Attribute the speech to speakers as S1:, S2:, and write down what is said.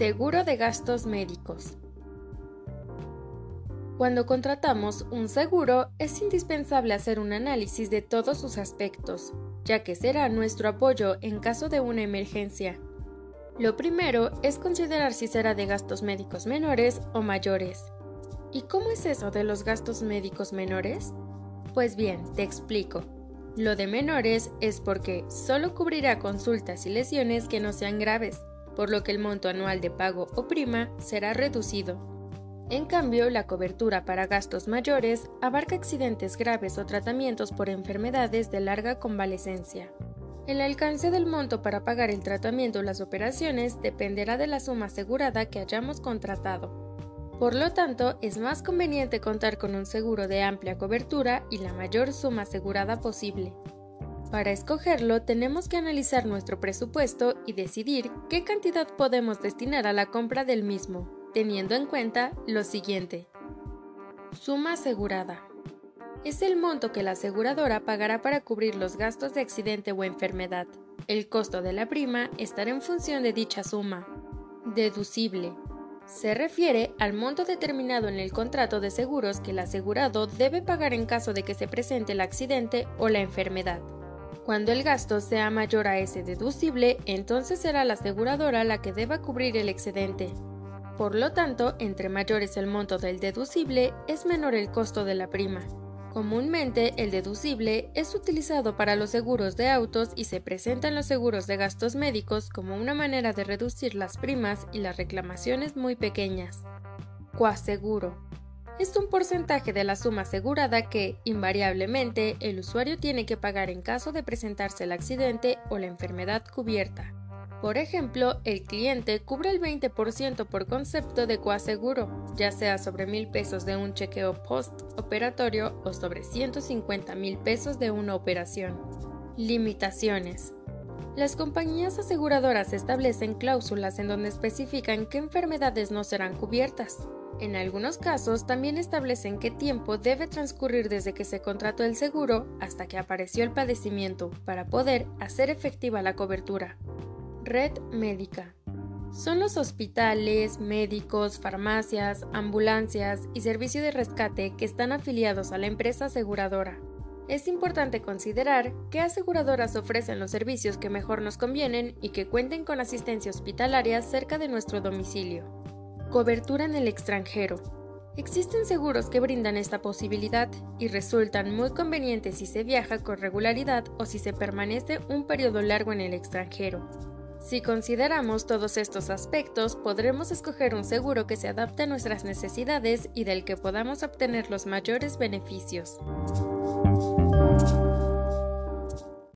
S1: Seguro de gastos médicos. Cuando contratamos un seguro es indispensable hacer un análisis de todos sus aspectos, ya que será nuestro apoyo en caso de una emergencia. Lo primero es considerar si será de gastos médicos menores o mayores. ¿Y cómo es eso de los gastos médicos menores? Pues bien, te explico. Lo de menores es porque solo cubrirá consultas y lesiones que no sean graves, por lo que el monto anual de pago o prima será reducido. En cambio, la cobertura para gastos mayores abarca accidentes graves o tratamientos por enfermedades de larga convalecencia. El alcance del monto para pagar el tratamiento o las operaciones dependerá de la suma asegurada que hayamos contratado. Por lo tanto, es más conveniente contar con un seguro de amplia cobertura y la mayor suma asegurada posible. Para escogerlo tenemos que analizar nuestro presupuesto y decidir qué cantidad podemos destinar a la compra del mismo, teniendo en cuenta lo siguiente. Suma asegurada. Es el monto que la aseguradora pagará para cubrir los gastos de accidente o enfermedad. El costo de la prima estará en función de dicha suma. Deducible. Se refiere al monto determinado en el contrato de seguros que el asegurado debe pagar en caso de que se presente el accidente o la enfermedad. Cuando el gasto sea mayor a ese deducible, entonces será la aseguradora la que deba cubrir el excedente. Por lo tanto, entre mayor es el monto del deducible, es menor el costo de la prima. Comúnmente, el deducible es utilizado para los seguros de autos y se presenta en los seguros de gastos médicos como una manera de reducir las primas y las reclamaciones muy pequeñas. Coaseguro es un porcentaje de la suma asegurada que, invariablemente, el usuario tiene que pagar en caso de presentarse el accidente o la enfermedad cubierta. Por ejemplo, el cliente cubre el 20% por concepto de coaseguro, ya sea sobre mil pesos de un chequeo post-operatorio o sobre 150 mil pesos de una operación. Limitaciones. Las compañías aseguradoras establecen cláusulas en donde especifican qué enfermedades no serán cubiertas. En algunos casos también establecen qué tiempo debe transcurrir desde que se contrató el seguro hasta que apareció el padecimiento para poder hacer efectiva la cobertura. Red médica. Son los hospitales, médicos, farmacias, ambulancias y servicio de rescate que están afiliados a la empresa aseguradora. Es importante considerar qué aseguradoras ofrecen los servicios que mejor nos convienen y que cuenten con asistencia hospitalaria cerca de nuestro domicilio. Cobertura en el extranjero. Existen seguros que brindan esta posibilidad y resultan muy convenientes si se viaja con regularidad o si se permanece un periodo largo en el extranjero. Si consideramos todos estos aspectos, podremos escoger un seguro que se adapte a nuestras necesidades y del que podamos obtener los mayores beneficios.